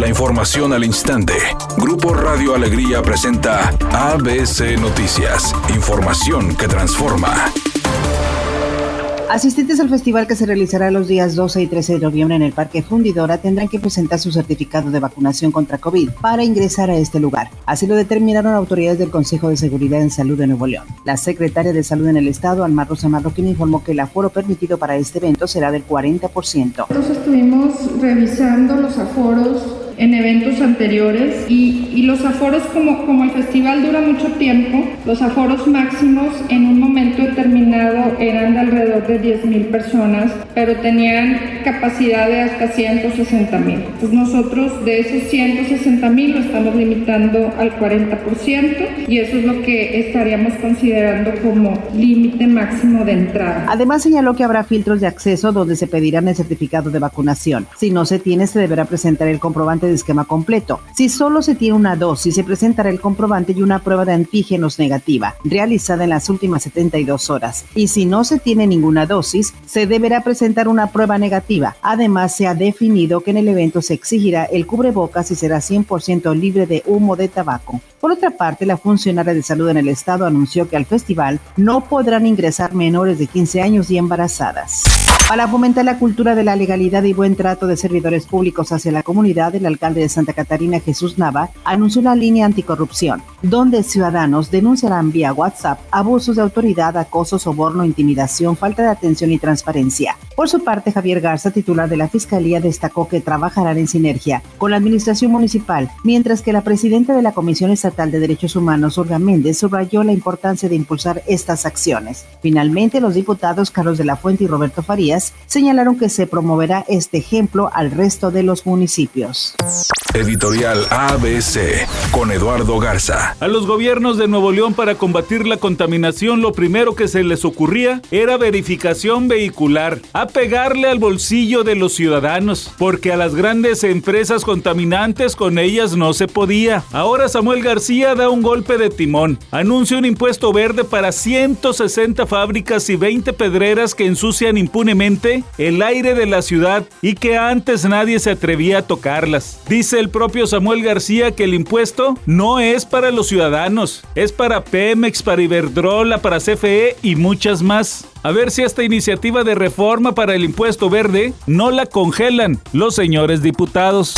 La información al instante. Grupo Radio Alegría presenta ABC Noticias. Información que transforma. Asistentes al festival que se realizará los días 12 y 13 de noviembre en el Parque Fundidora tendrán que presentar su certificado de vacunación contra COVID para ingresar a este lugar. Así lo determinaron autoridades del Consejo de Seguridad en Salud de Nuevo León. La secretaria de Salud en el Estado, Alma Rosa Marroquín, informó que el aforo permitido para este evento será del 40%. Nosotros estuvimos revisando los aforos en eventos anteriores y, y, los aforos como, como el festival dura mucho tiempo, los aforos máximos en un momento determinado eran de alrededor de 10 mil personas, pero tenían capacidad de hasta 160 mil. Pues nosotros de esos 160 mil lo estamos limitando al 40% y eso es lo que estaríamos considerando como límite máximo de entrada. Además señaló que habrá filtros de acceso donde se pedirán el certificado de vacunación. Si no se tiene, se deberá presentar el comprobante esquema completo. Si solo se tiene una dosis, se presentará el comprobante y una prueba de antígenos negativa, realizada en las últimas 72 horas. Y si no se tiene ninguna dosis, se deberá presentar una prueba negativa. Además, se ha definido que en el evento se exigirá el cubrebocas y será 100% libre de humo de tabaco. Por otra parte, la funcionaria de salud en el estado anunció que al festival no podrán ingresar menores de 15 años y embarazadas. Para fomentar la cultura de la legalidad y buen trato de servidores públicos hacia la comunidad, el alcalde de Santa Catarina, Jesús Nava, anunció la línea anticorrupción, donde ciudadanos denunciarán vía WhatsApp abusos de autoridad, acoso, soborno, intimidación, falta de atención y transparencia. Por su parte, Javier Garza, titular de la Fiscalía, destacó que trabajarán en sinergia con la Administración Municipal, mientras que la presidenta de la Comisión Estatal de Derechos Humanos, Olga Méndez, subrayó la importancia de impulsar estas acciones. Finalmente, los diputados Carlos de la Fuente y Roberto Farías señalaron que se promoverá este ejemplo al resto de los municipios. Editorial ABC con Eduardo Garza. A los gobiernos de Nuevo León para combatir la contaminación lo primero que se les ocurría era verificación vehicular, a pegarle al bolsillo de los ciudadanos, porque a las grandes empresas contaminantes con ellas no se podía. Ahora Samuel García da un golpe de timón, anuncia un impuesto verde para 160 fábricas y 20 pedreras que ensucian impunemente el aire de la ciudad y que antes nadie se atrevía a tocarlas. Dice el propio Samuel García que el impuesto no es para los ciudadanos, es para Pemex, para Iberdrola, para CFE y muchas más. A ver si esta iniciativa de reforma para el impuesto verde no la congelan los señores diputados.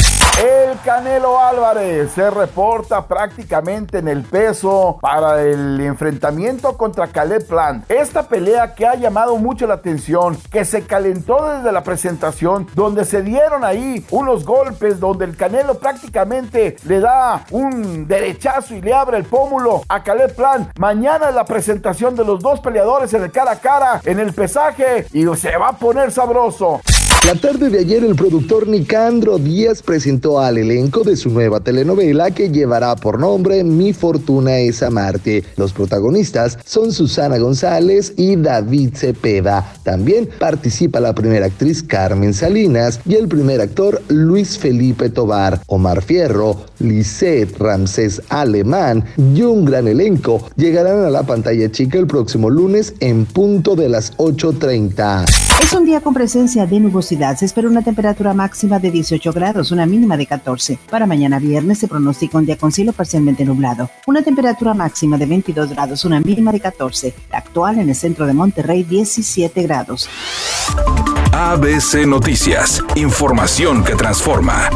El Canelo Álvarez se reporta prácticamente en el peso para el enfrentamiento contra Caleb Plant. Esta pelea que ha llamado mucho la atención, que se calentó desde la presentación, donde se dieron ahí unos golpes, donde el Canelo prácticamente le da un derechazo y le abre el pómulo a Caleb Plant. Mañana la presentación de los dos peleadores en el cara a cara, en el pesaje, y se va a poner sabroso. La tarde de ayer el productor Nicandro Díaz presentó al elenco de su nueva telenovela que llevará por nombre Mi fortuna es amarte. Los protagonistas son Susana González y David Cepeda. También participa la primera actriz Carmen Salinas y el primer actor Luis Felipe Tobar, Omar Fierro, Lisette Ramsés Alemán y un gran elenco llegarán a la pantalla chica el próximo lunes en punto de las 8.30. Es un día con presencia de nubosidad. Se espera una temperatura máxima de 18 grados, una mínima de 14. Para mañana viernes se pronostica un día con cielo parcialmente nublado. Una temperatura máxima de 22 grados, una mínima de 14. La actual en el centro de Monterrey, 17 grados. ABC Noticias. Información que transforma.